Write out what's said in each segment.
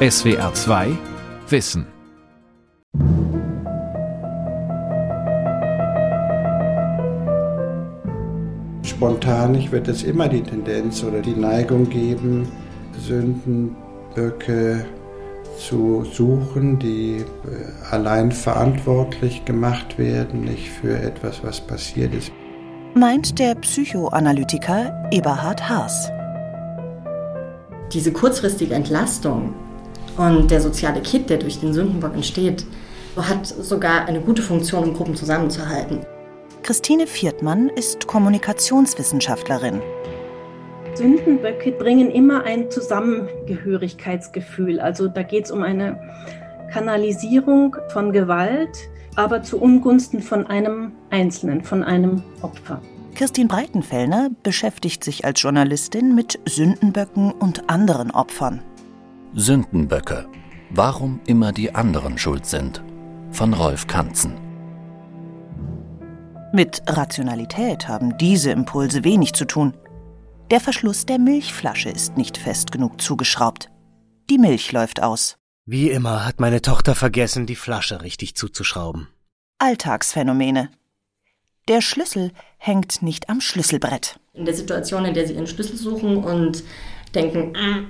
SWR 2 Wissen. Spontan wird es immer die Tendenz oder die Neigung geben, Sündenböcke zu suchen, die äh, allein verantwortlich gemacht werden, nicht für etwas, was passiert ist. Meint der Psychoanalytiker Eberhard Haas. Diese kurzfristige Entlastung und der soziale Kit, der durch den Sündenbock entsteht, hat sogar eine gute Funktion, um Gruppen zusammenzuhalten. Christine Viertmann ist Kommunikationswissenschaftlerin. Sündenböcke bringen immer ein Zusammengehörigkeitsgefühl. Also da geht es um eine Kanalisierung von Gewalt, aber zu Ungunsten von einem Einzelnen, von einem Opfer. Kirstin Breitenfellner beschäftigt sich als Journalistin mit Sündenböcken und anderen Opfern. Sündenböcke. Warum immer die anderen schuld sind. Von Rolf Kanzen. Mit Rationalität haben diese Impulse wenig zu tun. Der Verschluss der Milchflasche ist nicht fest genug zugeschraubt. Die Milch läuft aus. Wie immer hat meine Tochter vergessen, die Flasche richtig zuzuschrauben. Alltagsphänomene. Der Schlüssel hängt nicht am Schlüsselbrett. In der Situation, in der sie ihren Schlüssel suchen und denken, ah,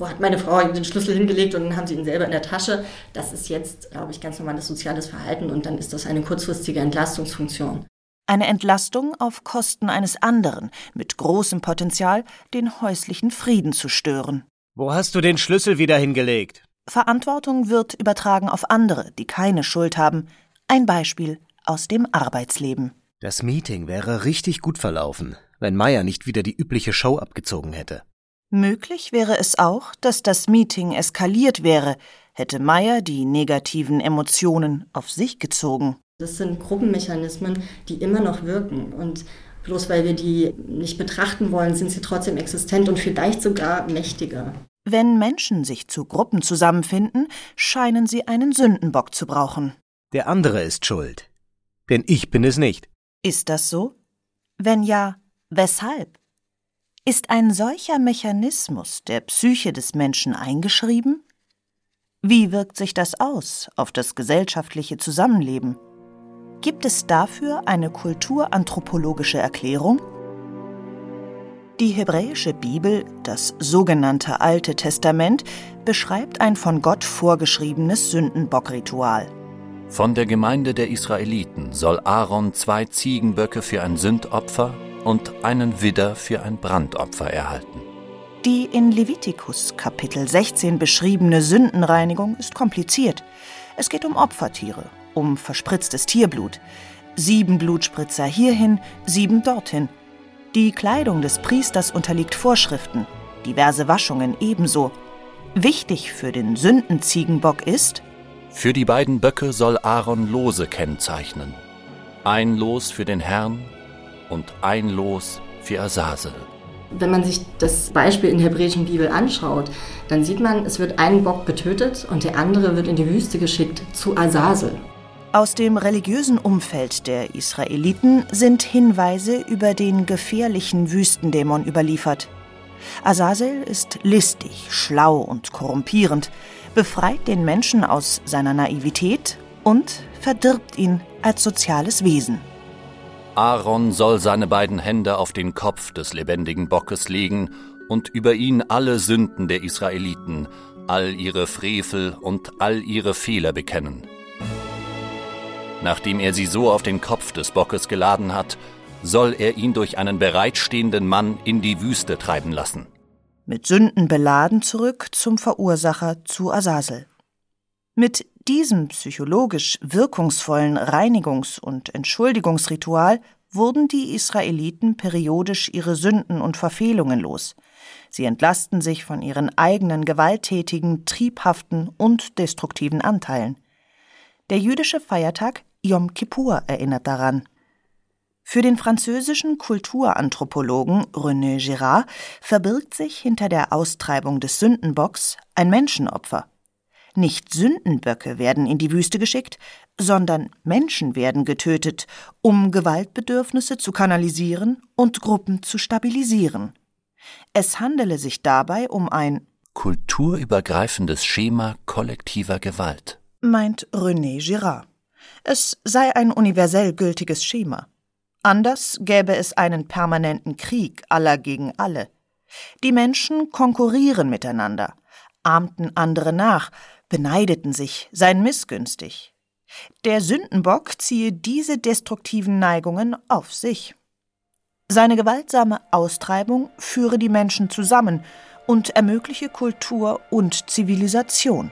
wo hat meine Frau den Schlüssel hingelegt und dann haben sie ihn selber in der Tasche. Das ist jetzt, glaube ich, ganz normales soziales Verhalten und dann ist das eine kurzfristige Entlastungsfunktion. Eine Entlastung auf Kosten eines anderen mit großem Potenzial, den häuslichen Frieden zu stören. Wo hast du den Schlüssel wieder hingelegt? Verantwortung wird übertragen auf andere, die keine Schuld haben. Ein Beispiel aus dem Arbeitsleben. Das Meeting wäre richtig gut verlaufen, wenn Meier nicht wieder die übliche Show abgezogen hätte. Möglich wäre es auch, dass das Meeting eskaliert wäre, hätte Meier die negativen Emotionen auf sich gezogen. Das sind Gruppenmechanismen, die immer noch wirken. Und bloß weil wir die nicht betrachten wollen, sind sie trotzdem existent und vielleicht sogar mächtiger. Wenn Menschen sich zu Gruppen zusammenfinden, scheinen sie einen Sündenbock zu brauchen. Der andere ist schuld. Denn ich bin es nicht. Ist das so? Wenn ja, weshalb? Ist ein solcher Mechanismus der Psyche des Menschen eingeschrieben? Wie wirkt sich das aus auf das gesellschaftliche Zusammenleben? Gibt es dafür eine kulturanthropologische Erklärung? Die hebräische Bibel, das sogenannte Alte Testament, beschreibt ein von Gott vorgeschriebenes Sündenbockritual. Von der Gemeinde der Israeliten soll Aaron zwei Ziegenböcke für ein Sündopfer und einen Widder für ein Brandopfer erhalten. Die in Levitikus Kapitel 16 beschriebene Sündenreinigung ist kompliziert. Es geht um Opfertiere, um verspritztes Tierblut. Sieben Blutspritzer hierhin, sieben dorthin. Die Kleidung des Priesters unterliegt Vorschriften, diverse Waschungen ebenso. Wichtig für den Sündenziegenbock ist, für die beiden Böcke soll Aaron Lose kennzeichnen. Ein Los für den Herrn und ein Los für Asasel. Wenn man sich das Beispiel in der hebräischen Bibel anschaut, dann sieht man, es wird ein Bock getötet und der andere wird in die Wüste geschickt zu Asasel. Aus dem religiösen Umfeld der Israeliten sind Hinweise über den gefährlichen Wüstendämon überliefert. Azazel ist listig, schlau und korrumpierend, befreit den Menschen aus seiner Naivität und verdirbt ihn als soziales Wesen. Aaron soll seine beiden Hände auf den Kopf des lebendigen Bockes legen und über ihn alle Sünden der Israeliten, all ihre Frevel und all ihre Fehler bekennen. Nachdem er sie so auf den Kopf des Bockes geladen hat, soll er ihn durch einen bereitstehenden Mann in die Wüste treiben lassen. Mit Sünden beladen zurück zum Verursacher zu Asasel. Mit diesem psychologisch wirkungsvollen Reinigungs- und Entschuldigungsritual wurden die Israeliten periodisch ihre Sünden und Verfehlungen los. Sie entlasten sich von ihren eigenen gewalttätigen, triebhaften und destruktiven Anteilen. Der jüdische Feiertag Yom Kippur erinnert daran. Für den französischen Kulturanthropologen René Girard verbirgt sich hinter der Austreibung des Sündenbocks ein Menschenopfer. Nicht Sündenböcke werden in die Wüste geschickt, sondern Menschen werden getötet, um Gewaltbedürfnisse zu kanalisieren und Gruppen zu stabilisieren. Es handele sich dabei um ein kulturübergreifendes Schema kollektiver Gewalt, meint René Girard. Es sei ein universell gültiges Schema. Anders gäbe es einen permanenten Krieg aller gegen alle. Die Menschen konkurrieren miteinander, ahmten andere nach, beneideten sich, seien missgünstig. Der Sündenbock ziehe diese destruktiven Neigungen auf sich. Seine gewaltsame Austreibung führe die Menschen zusammen und ermögliche Kultur und Zivilisation.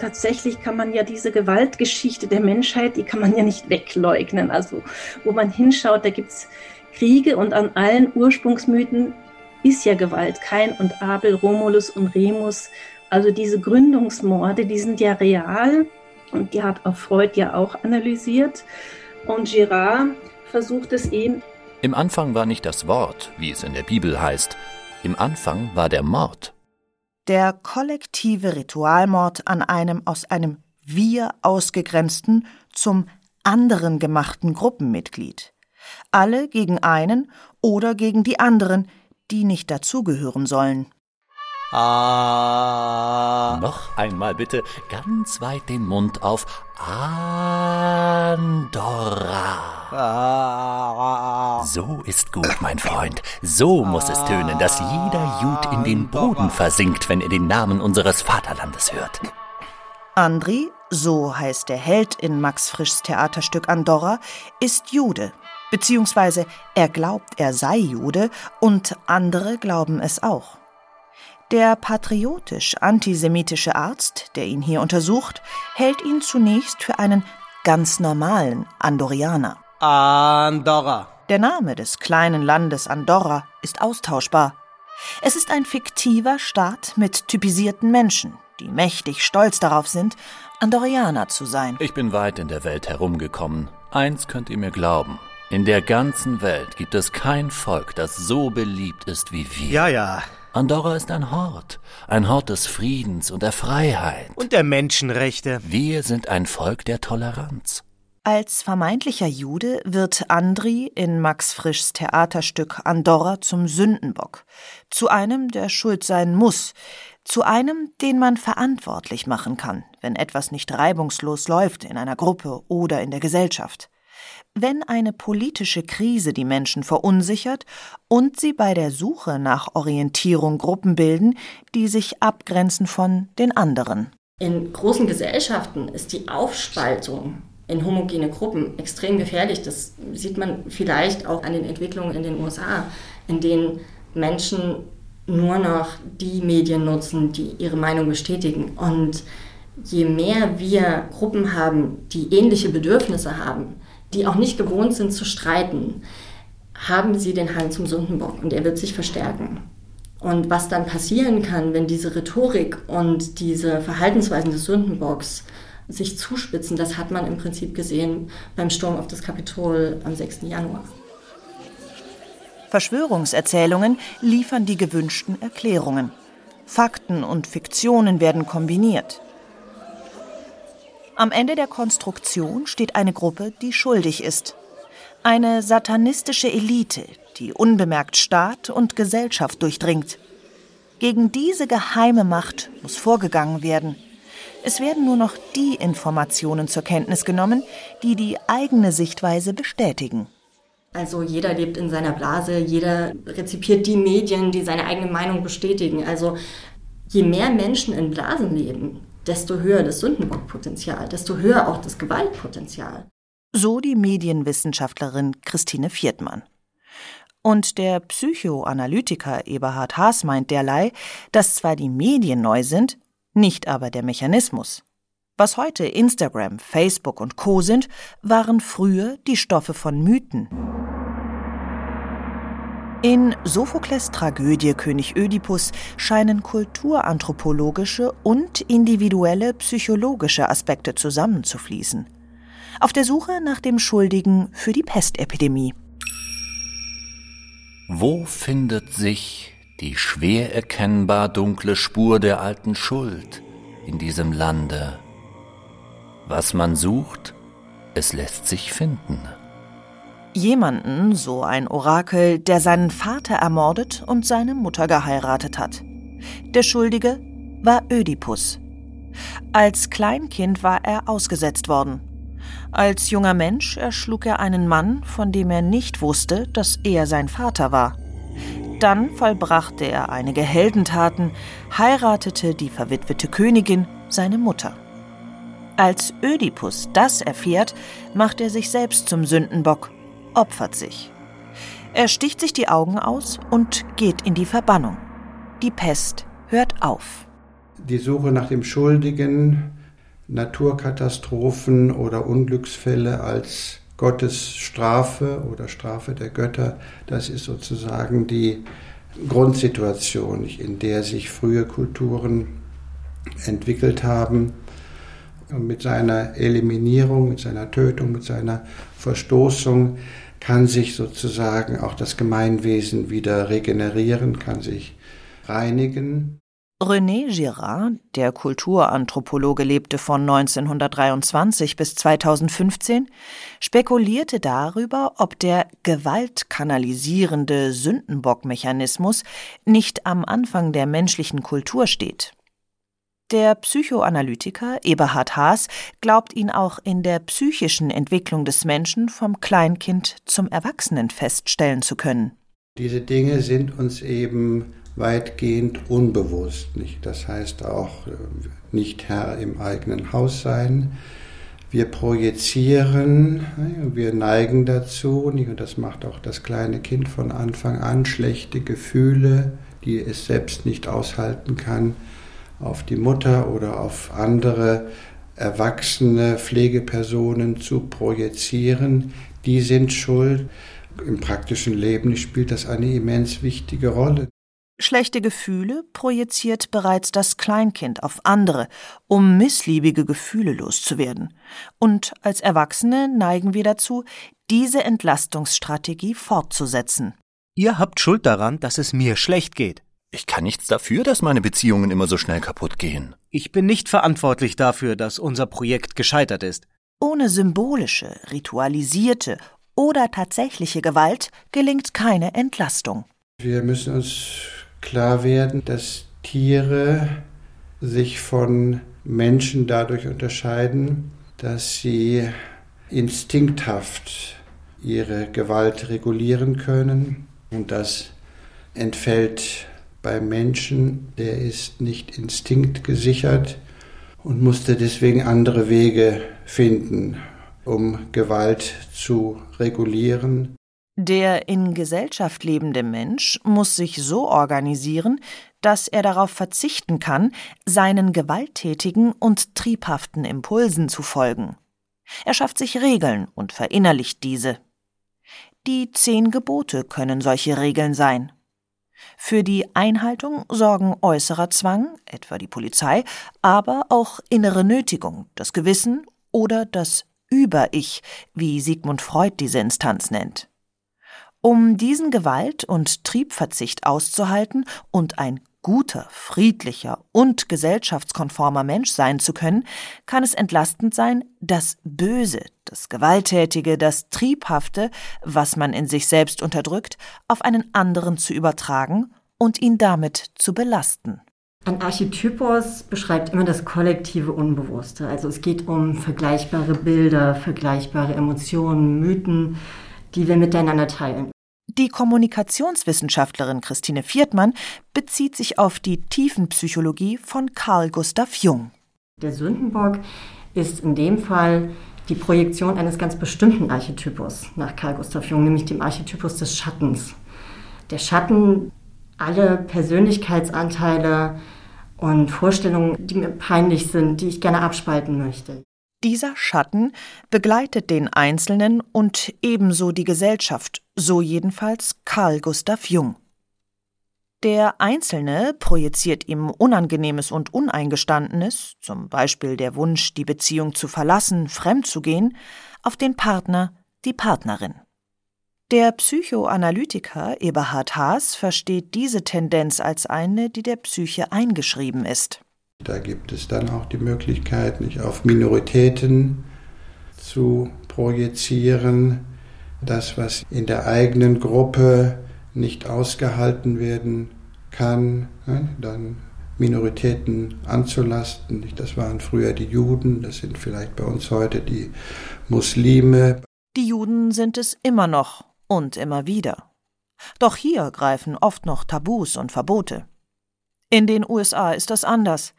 Tatsächlich kann man ja diese Gewaltgeschichte der Menschheit, die kann man ja nicht wegleugnen. Also wo man hinschaut, da gibt es Kriege und an allen Ursprungsmythen ist ja Gewalt. Kain und Abel, Romulus und Remus. Also diese Gründungsmorde, die sind ja real und die hat auch Freud ja auch analysiert. Und Girard versucht es eben. Im Anfang war nicht das Wort, wie es in der Bibel heißt. Im Anfang war der Mord. Der kollektive Ritualmord an einem aus einem Wir ausgegrenzten zum anderen gemachten Gruppenmitglied. Alle gegen einen oder gegen die anderen, die nicht dazugehören sollen. Ah. Noch einmal bitte ganz weit den Mund auf. Andorra. Ah. So ist gut, mein Freund. So muss es tönen, dass jeder Jud in den Boden versinkt, wenn er den Namen unseres Vaterlandes hört. Andri, so heißt der Held in Max Frischs Theaterstück Andorra, ist Jude. Beziehungsweise er glaubt, er sei Jude und andere glauben es auch. Der patriotisch-antisemitische Arzt, der ihn hier untersucht, hält ihn zunächst für einen ganz normalen Andorianer. Andorra. Der Name des kleinen Landes Andorra ist austauschbar. Es ist ein fiktiver Staat mit typisierten Menschen, die mächtig stolz darauf sind, Andorianer zu sein. Ich bin weit in der Welt herumgekommen. Eins könnt ihr mir glauben. In der ganzen Welt gibt es kein Volk, das so beliebt ist wie wir. Ja, ja. Andorra ist ein Hort, ein Hort des Friedens und der Freiheit. Und der Menschenrechte. Wir sind ein Volk der Toleranz. Als vermeintlicher Jude wird Andri in Max Frischs Theaterstück Andorra zum Sündenbock, zu einem, der schuld sein muss, zu einem, den man verantwortlich machen kann, wenn etwas nicht reibungslos läuft in einer Gruppe oder in der Gesellschaft wenn eine politische Krise die Menschen verunsichert und sie bei der Suche nach Orientierung Gruppen bilden, die sich abgrenzen von den anderen. In großen Gesellschaften ist die Aufspaltung in homogene Gruppen extrem gefährlich. Das sieht man vielleicht auch an den Entwicklungen in den USA, in denen Menschen nur noch die Medien nutzen, die ihre Meinung bestätigen. Und je mehr wir Gruppen haben, die ähnliche Bedürfnisse haben, die auch nicht gewohnt sind zu streiten, haben sie den Hang zum Sündenbock und er wird sich verstärken. Und was dann passieren kann, wenn diese Rhetorik und diese Verhaltensweisen des Sündenbocks sich zuspitzen, das hat man im Prinzip gesehen beim Sturm auf das Kapitol am 6. Januar. Verschwörungserzählungen liefern die gewünschten Erklärungen. Fakten und Fiktionen werden kombiniert. Am Ende der Konstruktion steht eine Gruppe, die schuldig ist. Eine satanistische Elite, die unbemerkt Staat und Gesellschaft durchdringt. Gegen diese geheime Macht muss vorgegangen werden. Es werden nur noch die Informationen zur Kenntnis genommen, die die eigene Sichtweise bestätigen. Also jeder lebt in seiner Blase, jeder rezipiert die Medien, die seine eigene Meinung bestätigen. Also je mehr Menschen in Blasen leben, desto höher das Sündenbockpotenzial, desto höher auch das Gewaltpotenzial. So die Medienwissenschaftlerin Christine Viertmann. Und der Psychoanalytiker Eberhard Haas meint derlei, dass zwar die Medien neu sind, nicht aber der Mechanismus. Was heute Instagram, Facebook und Co sind, waren früher die Stoffe von Mythen. In Sophokles Tragödie König Ödipus scheinen kulturanthropologische und individuelle psychologische Aspekte zusammenzufließen. Auf der Suche nach dem Schuldigen für die Pestepidemie. Wo findet sich die schwer erkennbar dunkle Spur der alten Schuld in diesem Lande? Was man sucht, es lässt sich finden. Jemanden, so ein Orakel, der seinen Vater ermordet und seine Mutter geheiratet hat. Der Schuldige war Ödipus. Als Kleinkind war er ausgesetzt worden. Als junger Mensch erschlug er einen Mann, von dem er nicht wusste, dass er sein Vater war. Dann vollbrachte er einige Heldentaten, heiratete die verwitwete Königin, seine Mutter. Als Ödipus das erfährt, macht er sich selbst zum Sündenbock, opfert sich. Er sticht sich die Augen aus und geht in die Verbannung. Die Pest hört auf. Die Suche nach dem Schuldigen, Naturkatastrophen oder Unglücksfälle als Gottes Strafe oder Strafe der Götter, das ist sozusagen die Grundsituation, in der sich frühe Kulturen entwickelt haben. Und mit seiner Eliminierung, mit seiner Tötung, mit seiner Verstoßung kann sich sozusagen auch das Gemeinwesen wieder regenerieren, kann sich reinigen. René Girard, der Kulturanthropologe, lebte von 1923 bis 2015, spekulierte darüber, ob der gewaltkanalisierende Sündenbockmechanismus nicht am Anfang der menschlichen Kultur steht. Der Psychoanalytiker Eberhard Haas glaubt ihn auch in der psychischen Entwicklung des Menschen vom Kleinkind zum Erwachsenen feststellen zu können. Diese Dinge sind uns eben weitgehend unbewusst. Nicht? Das heißt auch äh, nicht Herr im eigenen Haus sein. Wir projizieren, wir neigen dazu, und das macht auch das kleine Kind von Anfang an, schlechte Gefühle, die es selbst nicht aushalten kann, auf die Mutter oder auf andere erwachsene Pflegepersonen zu projizieren. Die sind schuld. Im praktischen Leben spielt das eine immens wichtige Rolle. Schlechte Gefühle projiziert bereits das Kleinkind auf andere, um missliebige Gefühle loszuwerden. Und als Erwachsene neigen wir dazu, diese Entlastungsstrategie fortzusetzen. Ihr habt Schuld daran, dass es mir schlecht geht. Ich kann nichts dafür, dass meine Beziehungen immer so schnell kaputt gehen. Ich bin nicht verantwortlich dafür, dass unser Projekt gescheitert ist. Ohne symbolische, ritualisierte oder tatsächliche Gewalt gelingt keine Entlastung. Wir müssen uns klar werden, dass Tiere sich von Menschen dadurch unterscheiden, dass sie instinkthaft ihre Gewalt regulieren können. Und das entfällt beim Menschen, der ist nicht instinktgesichert und musste deswegen andere Wege finden, um Gewalt zu regulieren. Der in Gesellschaft lebende Mensch muss sich so organisieren, dass er darauf verzichten kann, seinen gewalttätigen und triebhaften Impulsen zu folgen. Er schafft sich Regeln und verinnerlicht diese. Die zehn Gebote können solche Regeln sein. Für die Einhaltung sorgen äußerer Zwang, etwa die Polizei, aber auch innere Nötigung, das Gewissen oder das Über-Ich, wie Sigmund Freud diese Instanz nennt. Um diesen Gewalt- und Triebverzicht auszuhalten und ein guter, friedlicher und gesellschaftskonformer Mensch sein zu können, kann es entlastend sein, das Böse, das Gewalttätige, das Triebhafte, was man in sich selbst unterdrückt, auf einen anderen zu übertragen und ihn damit zu belasten. Ein Archetypos beschreibt immer das kollektive Unbewusste. Also es geht um vergleichbare Bilder, vergleichbare Emotionen, Mythen, die wir miteinander teilen. Die Kommunikationswissenschaftlerin Christine Viertmann bezieht sich auf die Tiefenpsychologie von Carl Gustav Jung. Der Sündenbock ist in dem Fall die Projektion eines ganz bestimmten Archetypus nach Carl Gustav Jung, nämlich dem Archetypus des Schattens. Der Schatten, alle Persönlichkeitsanteile und Vorstellungen, die mir peinlich sind, die ich gerne abspalten möchte. Dieser Schatten begleitet den Einzelnen und ebenso die Gesellschaft, so jedenfalls Carl Gustav Jung. Der Einzelne projiziert ihm Unangenehmes und Uneingestandenes, zum Beispiel der Wunsch, die Beziehung zu verlassen, fremd zu gehen, auf den Partner, die Partnerin. Der Psychoanalytiker Eberhard Haas versteht diese Tendenz als eine, die der Psyche eingeschrieben ist. Da gibt es dann auch die Möglichkeit, nicht auf Minoritäten zu projizieren, das, was in der eigenen Gruppe nicht ausgehalten werden kann, dann Minoritäten anzulasten. Das waren früher die Juden, das sind vielleicht bei uns heute die Muslime. Die Juden sind es immer noch und immer wieder. Doch hier greifen oft noch Tabus und Verbote. In den USA ist das anders.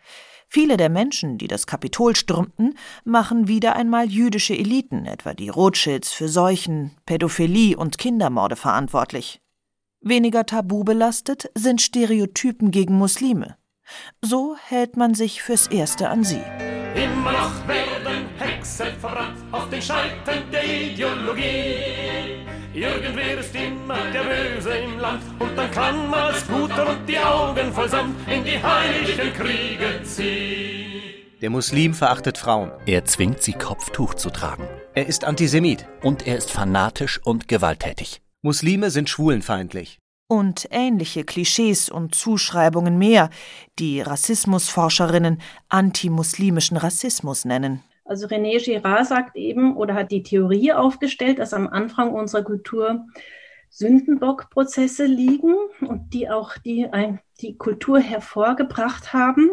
Viele der Menschen, die das Kapitol stürmten, machen wieder einmal jüdische Eliten, etwa die Rothschilds, für Seuchen, Pädophilie und Kindermorde verantwortlich. Weniger tabu belastet sind Stereotypen gegen Muslime. So hält man sich fürs Erste an sie. Immer noch werden Hexen verbrannt auf den Scheitern der Ideologie. Irgendwer ist immer der Böse im Land und dann kann man als Guter und die Augen voll Sand in die heiligen Kriege ziehen. Der Muslim verachtet Frauen. Er zwingt sie, Kopftuch zu tragen. Er ist Antisemit. Und er ist fanatisch und gewalttätig. Muslime sind schwulenfeindlich. Und ähnliche Klischees und Zuschreibungen mehr, die Rassismusforscherinnen antimuslimischen Rassismus nennen. Also René Girard sagt eben oder hat die Theorie aufgestellt, dass am Anfang unserer Kultur Sündenbockprozesse liegen und die auch die, die Kultur hervorgebracht haben.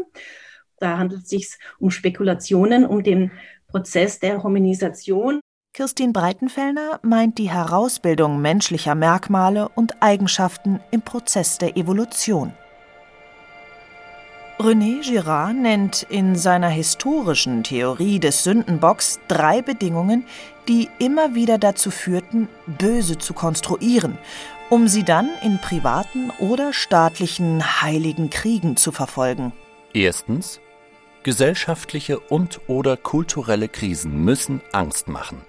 Da handelt es sich um Spekulationen, um den Prozess der Hominisation. Kirstin Breitenfellner meint die Herausbildung menschlicher Merkmale und Eigenschaften im Prozess der Evolution. René Girard nennt in seiner historischen Theorie des Sündenbocks drei Bedingungen, die immer wieder dazu führten, Böse zu konstruieren, um sie dann in privaten oder staatlichen heiligen Kriegen zu verfolgen. Erstens Gesellschaftliche und oder kulturelle Krisen müssen Angst machen,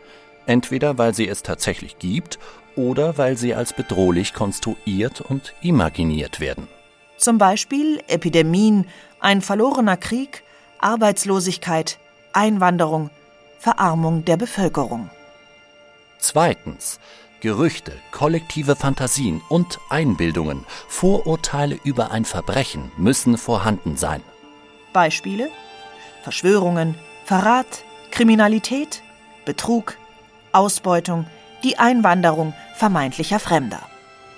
entweder weil sie es tatsächlich gibt oder weil sie als bedrohlich konstruiert und imaginiert werden. Zum Beispiel Epidemien, ein verlorener Krieg, Arbeitslosigkeit, Einwanderung, Verarmung der Bevölkerung. Zweitens. Gerüchte, kollektive Fantasien und Einbildungen, Vorurteile über ein Verbrechen müssen vorhanden sein. Beispiele? Verschwörungen, Verrat, Kriminalität, Betrug, Ausbeutung, die Einwanderung vermeintlicher Fremder.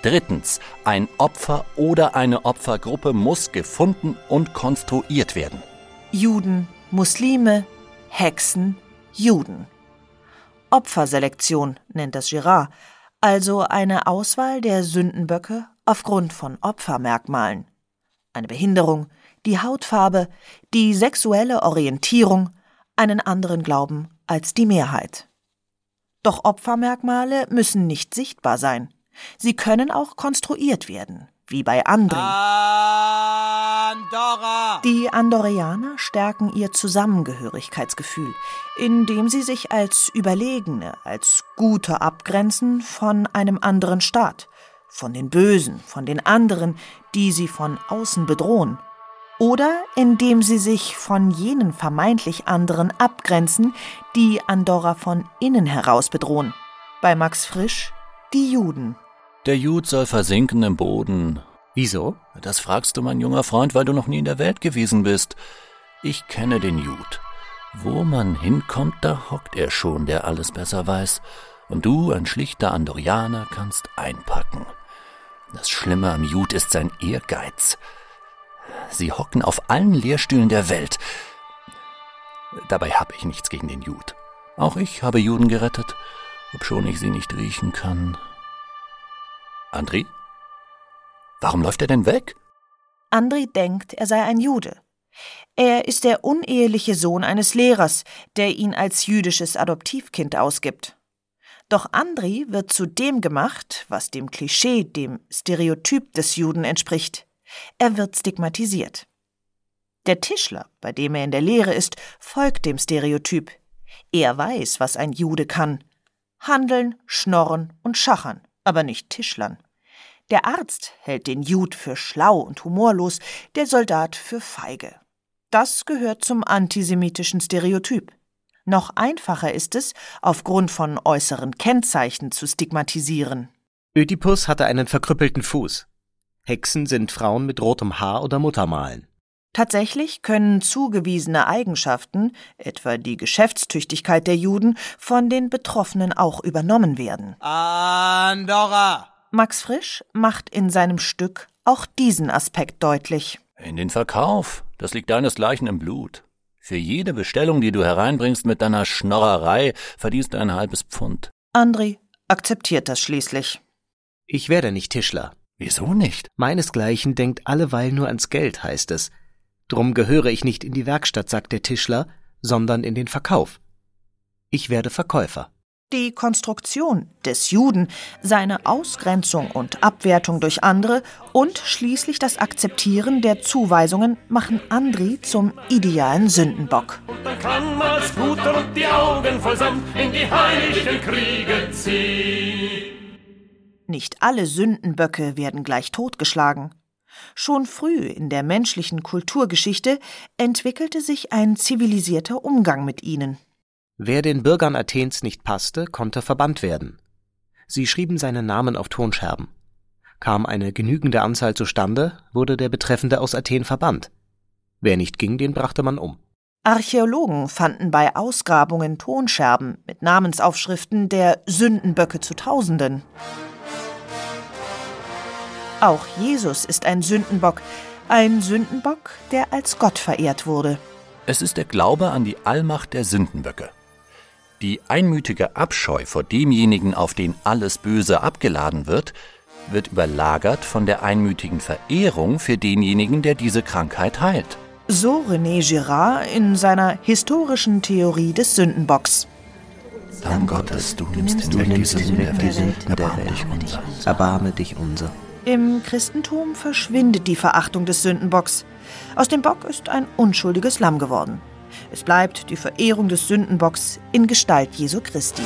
Drittens, ein Opfer oder eine Opfergruppe muss gefunden und konstruiert werden. Juden, Muslime, Hexen, Juden. Opferselektion nennt das Girard, also eine Auswahl der Sündenböcke aufgrund von Opfermerkmalen. Eine Behinderung, die Hautfarbe, die sexuelle Orientierung, einen anderen Glauben als die Mehrheit. Doch Opfermerkmale müssen nicht sichtbar sein. Sie können auch konstruiert werden, wie bei Andri. Andorra! Die Andorreaner stärken ihr Zusammengehörigkeitsgefühl, indem sie sich als Überlegene, als Gute abgrenzen von einem anderen Staat, von den Bösen, von den anderen, die sie von außen bedrohen, oder indem sie sich von jenen vermeintlich anderen abgrenzen, die Andorra von innen heraus bedrohen. Bei Max Frisch die Juden. Der Jud soll versinken im Boden. Wieso? Das fragst du, mein junger Freund, weil du noch nie in der Welt gewesen bist. Ich kenne den Jud. Wo man hinkommt, da hockt er schon, der alles besser weiß. Und du, ein schlichter Andorianer, kannst einpacken. Das Schlimme am Jud ist sein Ehrgeiz. Sie hocken auf allen Lehrstühlen der Welt. Dabei habe ich nichts gegen den Jud. Auch ich habe Juden gerettet, obschon ich sie nicht riechen kann. Andri? Warum läuft er denn weg? Andri denkt, er sei ein Jude. Er ist der uneheliche Sohn eines Lehrers, der ihn als jüdisches Adoptivkind ausgibt. Doch Andri wird zu dem gemacht, was dem Klischee, dem Stereotyp des Juden entspricht. Er wird stigmatisiert. Der Tischler, bei dem er in der Lehre ist, folgt dem Stereotyp. Er weiß, was ein Jude kann. Handeln, schnorren und schachern aber nicht Tischlern. Der Arzt hält den Jud für schlau und humorlos, der Soldat für feige. Das gehört zum antisemitischen Stereotyp. Noch einfacher ist es, aufgrund von äußeren Kennzeichen zu stigmatisieren. Ödipus hatte einen verkrüppelten Fuß. Hexen sind Frauen mit rotem Haar oder Muttermalen. Tatsächlich können zugewiesene Eigenschaften, etwa die Geschäftstüchtigkeit der Juden, von den Betroffenen auch übernommen werden. Andorra! Max Frisch macht in seinem Stück auch diesen Aspekt deutlich. In den Verkauf, das liegt deinesgleichen im Blut. Für jede Bestellung, die du hereinbringst mit deiner Schnorrerei, verdienst du ein halbes Pfund. Andri akzeptiert das schließlich. Ich werde nicht Tischler. Wieso nicht? Meinesgleichen denkt alleweil nur ans Geld, heißt es. Drum gehöre ich nicht in die Werkstatt, sagt der Tischler, sondern in den Verkauf. Ich werde Verkäufer. Die Konstruktion des Juden, seine Ausgrenzung und Abwertung durch andere und schließlich das Akzeptieren der Zuweisungen machen Andri zum idealen Sündenbock. Und dann kann man's Guter und die Augen voll Sand in die heiligen Kriege ziehen. Nicht alle Sündenböcke werden gleich totgeschlagen. Schon früh in der menschlichen Kulturgeschichte entwickelte sich ein zivilisierter Umgang mit ihnen. Wer den Bürgern Athens nicht passte, konnte verbannt werden. Sie schrieben seinen Namen auf Tonscherben. Kam eine genügende Anzahl zustande, wurde der Betreffende aus Athen verbannt. Wer nicht ging, den brachte man um. Archäologen fanden bei Ausgrabungen Tonscherben mit Namensaufschriften der Sündenböcke zu Tausenden. Auch Jesus ist ein Sündenbock, ein Sündenbock, der als Gott verehrt wurde. Es ist der Glaube an die Allmacht der Sündenböcke. Die einmütige Abscheu vor demjenigen, auf den alles Böse abgeladen wird, wird überlagert von der einmütigen Verehrung für denjenigen, der diese Krankheit heilt. So René Girard in seiner historischen Theorie des Sündenbocks. Lamm Gottes, du nimmst hinweg die Sünden der Welt, erbarme dich unser. Erbarme dich unser. Im Christentum verschwindet die Verachtung des Sündenbocks. Aus dem Bock ist ein unschuldiges Lamm geworden. Es bleibt die Verehrung des Sündenbocks in Gestalt Jesu Christi.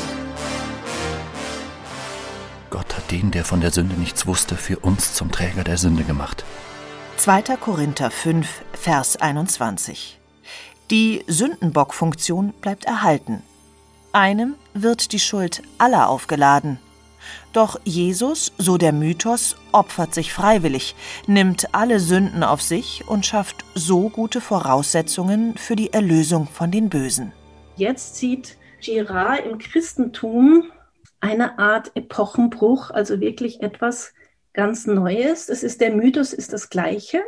Gott hat den, der von der Sünde nichts wusste, für uns zum Träger der Sünde gemacht. 2. Korinther 5, Vers 21. Die Sündenbockfunktion bleibt erhalten. Einem wird die Schuld aller aufgeladen. Doch Jesus, so der Mythos, opfert sich freiwillig, nimmt alle Sünden auf sich und schafft so gute Voraussetzungen für die Erlösung von den Bösen. Jetzt sieht Girard im Christentum eine Art Epochenbruch, also wirklich etwas ganz Neues. Es ist der Mythos ist das gleiche.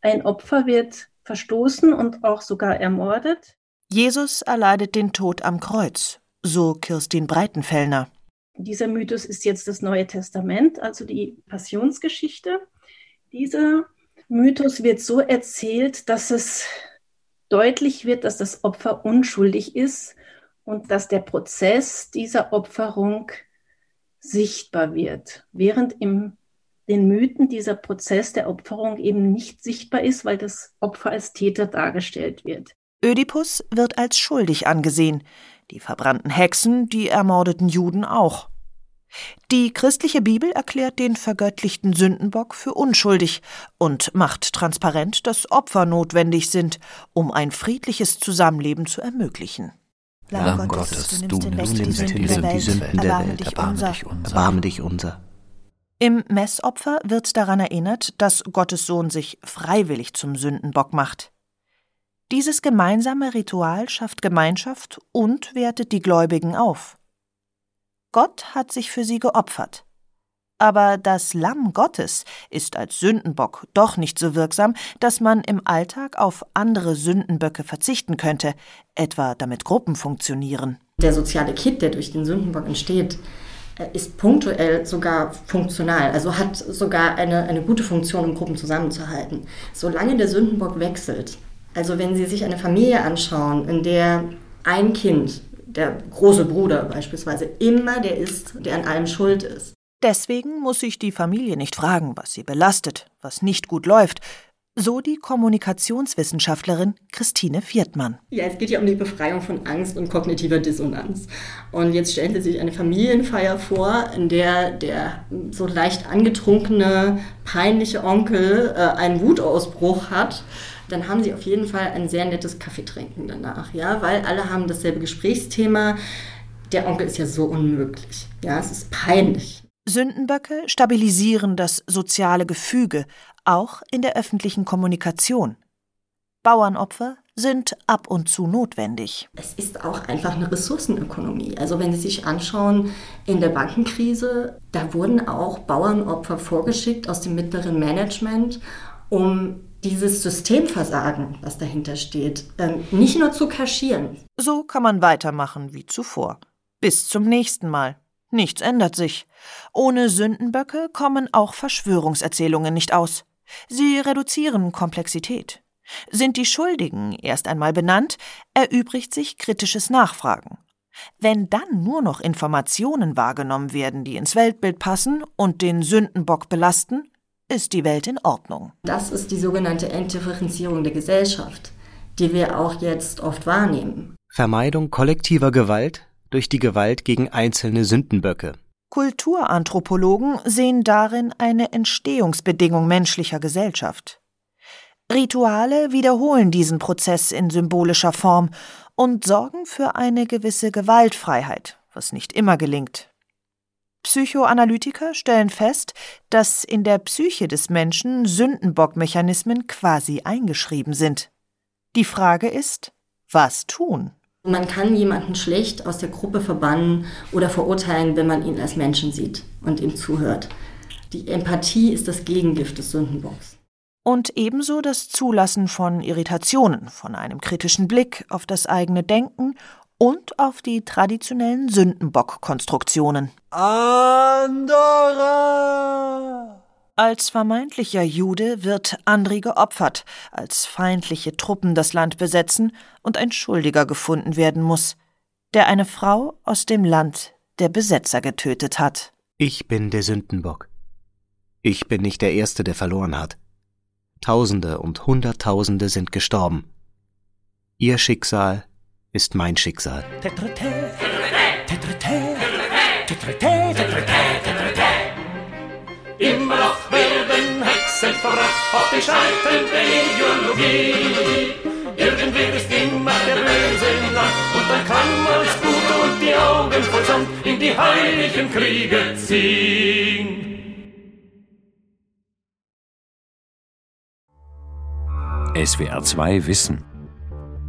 Ein Opfer wird verstoßen und auch sogar ermordet. Jesus erleidet den Tod am Kreuz, so Kirstin Breitenfellner. Dieser Mythos ist jetzt das Neue Testament, also die Passionsgeschichte. Dieser Mythos wird so erzählt, dass es deutlich wird, dass das Opfer unschuldig ist und dass der Prozess dieser Opferung sichtbar wird, während im den Mythen dieser Prozess der Opferung eben nicht sichtbar ist, weil das Opfer als Täter dargestellt wird. Ödipus wird als schuldig angesehen, die verbrannten Hexen, die ermordeten Juden auch. Die christliche Bibel erklärt den vergöttlichten Sündenbock für unschuldig und macht transparent, dass Opfer notwendig sind, um ein friedliches Zusammenleben zu ermöglichen. Lamm Gottes, du nimmst Du nimmst die Sünden der erbarme Welt, dich erbarme unser. dich unser. Erbarme dich unser. Im Messopfer wird daran erinnert, dass Gottes Sohn sich freiwillig zum Sündenbock macht. Dieses gemeinsame Ritual schafft Gemeinschaft und wertet die Gläubigen auf. Gott hat sich für sie geopfert. Aber das Lamm Gottes ist als Sündenbock doch nicht so wirksam, dass man im Alltag auf andere Sündenböcke verzichten könnte, etwa damit Gruppen funktionieren. Der soziale Kit, der durch den Sündenbock entsteht, äh, ist punktuell sogar funktional, also hat sogar eine, eine gute Funktion, um Gruppen zusammenzuhalten. Solange der Sündenbock wechselt, also wenn Sie sich eine Familie anschauen, in der ein Kind, der große Bruder beispielsweise, immer der ist, der an allem schuld ist, Deswegen muss sich die Familie nicht fragen, was sie belastet, was nicht gut läuft, so die Kommunikationswissenschaftlerin Christine Viertmann. Ja, es geht ja um die Befreiung von Angst und kognitiver Dissonanz. Und jetzt stellen Sie sich eine Familienfeier vor, in der der so leicht angetrunkene, peinliche Onkel äh, einen Wutausbruch hat. Dann haben Sie auf jeden Fall ein sehr nettes Kaffeetrinken danach, ja, weil alle haben dasselbe Gesprächsthema. Der Onkel ist ja so unmöglich. Ja, es ist peinlich. Sündenböcke stabilisieren das soziale Gefüge, auch in der öffentlichen Kommunikation. Bauernopfer sind ab und zu notwendig. Es ist auch einfach eine Ressourcenökonomie. Also wenn Sie sich anschauen, in der Bankenkrise, da wurden auch Bauernopfer vorgeschickt aus dem mittleren Management, um dieses Systemversagen, was dahinter steht, ähm, nicht nur zu kaschieren. So kann man weitermachen wie zuvor. Bis zum nächsten Mal. Nichts ändert sich. Ohne Sündenböcke kommen auch Verschwörungserzählungen nicht aus. Sie reduzieren Komplexität. Sind die Schuldigen erst einmal benannt, erübrigt sich kritisches Nachfragen. Wenn dann nur noch Informationen wahrgenommen werden, die ins Weltbild passen und den Sündenbock belasten, ist die Welt in Ordnung. Das ist die sogenannte Entdifferenzierung der Gesellschaft, die wir auch jetzt oft wahrnehmen. Vermeidung kollektiver Gewalt durch die Gewalt gegen einzelne Sündenböcke. Kulturanthropologen sehen darin eine Entstehungsbedingung menschlicher Gesellschaft. Rituale wiederholen diesen Prozess in symbolischer Form und sorgen für eine gewisse Gewaltfreiheit, was nicht immer gelingt. Psychoanalytiker stellen fest, dass in der Psyche des Menschen Sündenbockmechanismen quasi eingeschrieben sind. Die Frage ist, was tun? Man kann jemanden schlecht aus der Gruppe verbannen oder verurteilen, wenn man ihn als Menschen sieht und ihm zuhört. Die Empathie ist das Gegengift des Sündenbocks und ebenso das Zulassen von Irritationen, von einem kritischen Blick auf das eigene Denken und auf die traditionellen Sündenbock-Konstruktionen. Andorra! Als vermeintlicher Jude wird Andri geopfert, als feindliche Truppen das Land besetzen und ein Schuldiger gefunden werden muss, der eine Frau aus dem Land der Besetzer getötet hat. Ich bin der Sündenbock. Ich bin nicht der Erste, der verloren hat. Tausende und Hunderttausende sind gestorben. Ihr Schicksal ist mein Schicksal. Immer noch werden Hexen verraten auf die Scheiten der Ideologie. Irgendwer ist immer der Böse im Land und dann kann man das Gute und die Augen voll Sand in die heiligen Kriege ziehen. SWR 2 Wissen.